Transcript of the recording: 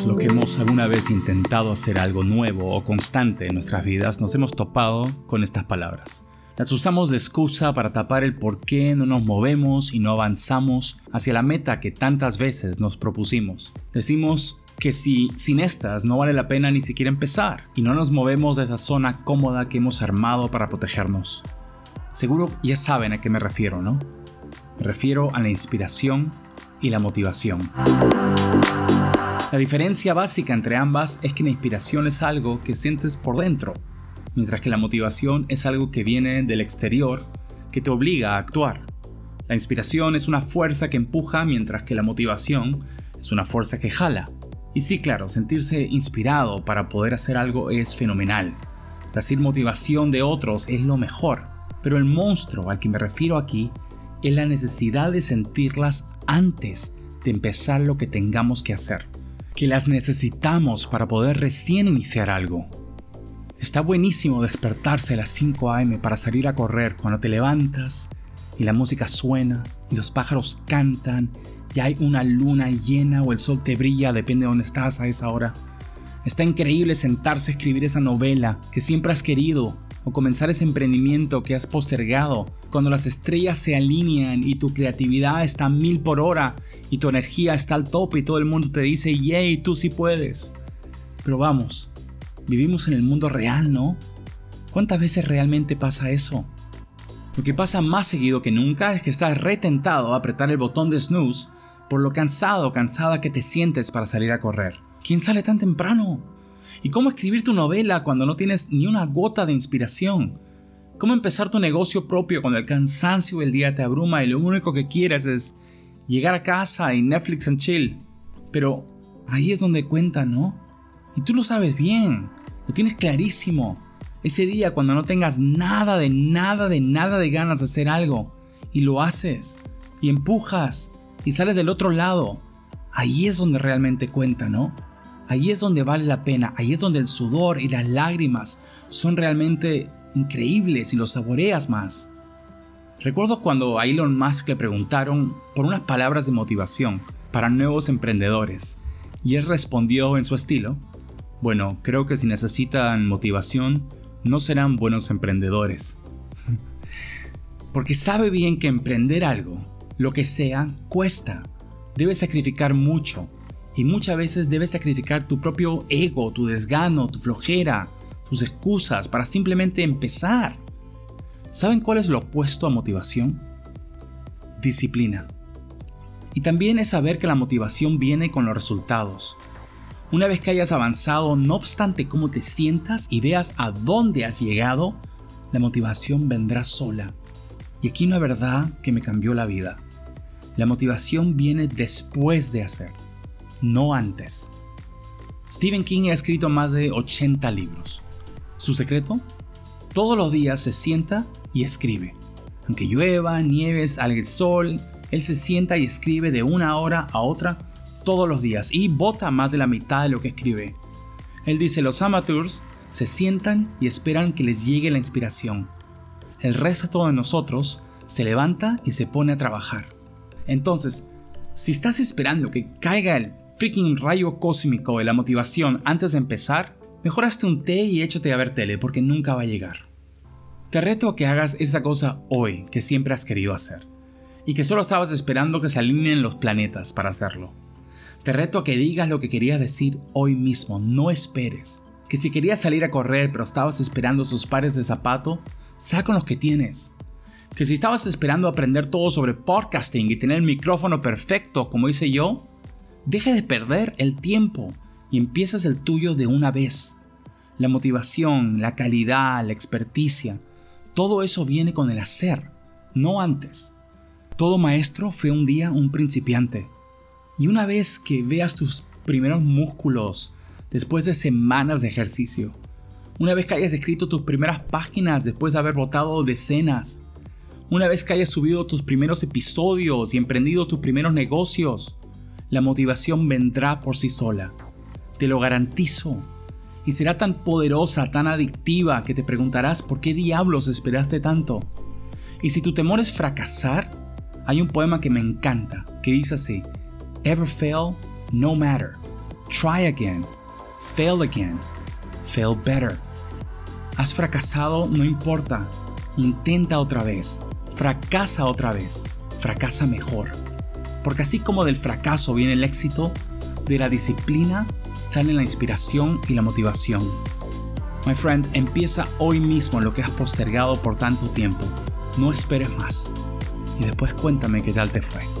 Todos los que hemos alguna vez intentado hacer algo nuevo o constante en nuestras vidas nos hemos topado con estas palabras. Las usamos de excusa para tapar el por qué no nos movemos y no avanzamos hacia la meta que tantas veces nos propusimos. Decimos que si sin estas no vale la pena ni siquiera empezar y no nos movemos de esa zona cómoda que hemos armado para protegernos. Seguro ya saben a qué me refiero, ¿no? Me refiero a la inspiración y la motivación. La diferencia básica entre ambas es que la inspiración es algo que sientes por dentro, mientras que la motivación es algo que viene del exterior que te obliga a actuar. La inspiración es una fuerza que empuja, mientras que la motivación es una fuerza que jala. Y sí, claro, sentirse inspirado para poder hacer algo es fenomenal. Recibir motivación de otros es lo mejor. Pero el monstruo al que me refiero aquí es la necesidad de sentirlas antes de empezar lo que tengamos que hacer que las necesitamos para poder recién iniciar algo. Está buenísimo despertarse a las 5 a.m. para salir a correr cuando te levantas y la música suena y los pájaros cantan y hay una luna llena o el sol te brilla, depende de dónde estás a esa hora. Está increíble sentarse a escribir esa novela que siempre has querido o comenzar ese emprendimiento que has postergado, cuando las estrellas se alinean y tu creatividad está a mil por hora y tu energía está al tope y todo el mundo te dice, yay, tú sí puedes. Pero vamos, vivimos en el mundo real, ¿no? ¿Cuántas veces realmente pasa eso? Lo que pasa más seguido que nunca es que estás retentado a apretar el botón de snooze por lo cansado o cansada que te sientes para salir a correr. ¿Quién sale tan temprano? ¿Y cómo escribir tu novela cuando no tienes ni una gota de inspiración? ¿Cómo empezar tu negocio propio cuando el cansancio del día te abruma y lo único que quieres es llegar a casa y Netflix and chill? Pero ahí es donde cuenta, ¿no? Y tú lo sabes bien, lo tienes clarísimo. Ese día cuando no tengas nada de nada de nada de ganas de hacer algo y lo haces y empujas y sales del otro lado, ahí es donde realmente cuenta, ¿no? Ahí es donde vale la pena, ahí es donde el sudor y las lágrimas son realmente increíbles y los saboreas más. Recuerdo cuando a Elon Musk le preguntaron por unas palabras de motivación para nuevos emprendedores y él respondió en su estilo, bueno, creo que si necesitan motivación no serán buenos emprendedores. Porque sabe bien que emprender algo, lo que sea, cuesta. Debe sacrificar mucho y muchas veces debes sacrificar tu propio ego, tu desgano, tu flojera, tus excusas para simplemente empezar. ¿Saben cuál es lo opuesto a motivación? Disciplina. Y también es saber que la motivación viene con los resultados. Una vez que hayas avanzado, no obstante cómo te sientas y veas a dónde has llegado, la motivación vendrá sola. Y aquí una verdad que me cambió la vida. La motivación viene después de hacer no antes. Stephen King ha escrito más de 80 libros. ¿Su secreto? Todos los días se sienta y escribe. Aunque llueva, nieves, algue el sol, él se sienta y escribe de una hora a otra todos los días y bota más de la mitad de lo que escribe. Él dice, los amateurs se sientan y esperan que les llegue la inspiración. El resto de nosotros se levanta y se pone a trabajar. Entonces, si estás esperando que caiga el freaking rayo cósmico de la motivación antes de empezar, mejoraste un té y échate a ver tele porque nunca va a llegar. Te reto a que hagas esa cosa hoy que siempre has querido hacer y que solo estabas esperando que se alineen los planetas para hacerlo. Te reto a que digas lo que querías decir hoy mismo, no esperes. Que si querías salir a correr pero estabas esperando sus pares de zapato, sal con los que tienes. Que si estabas esperando aprender todo sobre podcasting y tener el micrófono perfecto como hice yo, Deja de perder el tiempo y empiezas el tuyo de una vez. La motivación, la calidad, la experticia, todo eso viene con el hacer, no antes. Todo maestro fue un día un principiante. Y una vez que veas tus primeros músculos después de semanas de ejercicio, una vez que hayas escrito tus primeras páginas después de haber votado decenas, una vez que hayas subido tus primeros episodios y emprendido tus primeros negocios, la motivación vendrá por sí sola. Te lo garantizo. Y será tan poderosa, tan adictiva, que te preguntarás por qué diablos esperaste tanto. Y si tu temor es fracasar, hay un poema que me encanta, que dice así, Ever fail, no matter. Try again. Fail again. Fail better. Has fracasado, no importa. Intenta otra vez. Fracasa otra vez. Fracasa mejor. Porque así como del fracaso viene el éxito, de la disciplina sale la inspiración y la motivación. My friend, empieza hoy mismo lo que has postergado por tanto tiempo. No esperes más. Y después cuéntame qué tal te fue.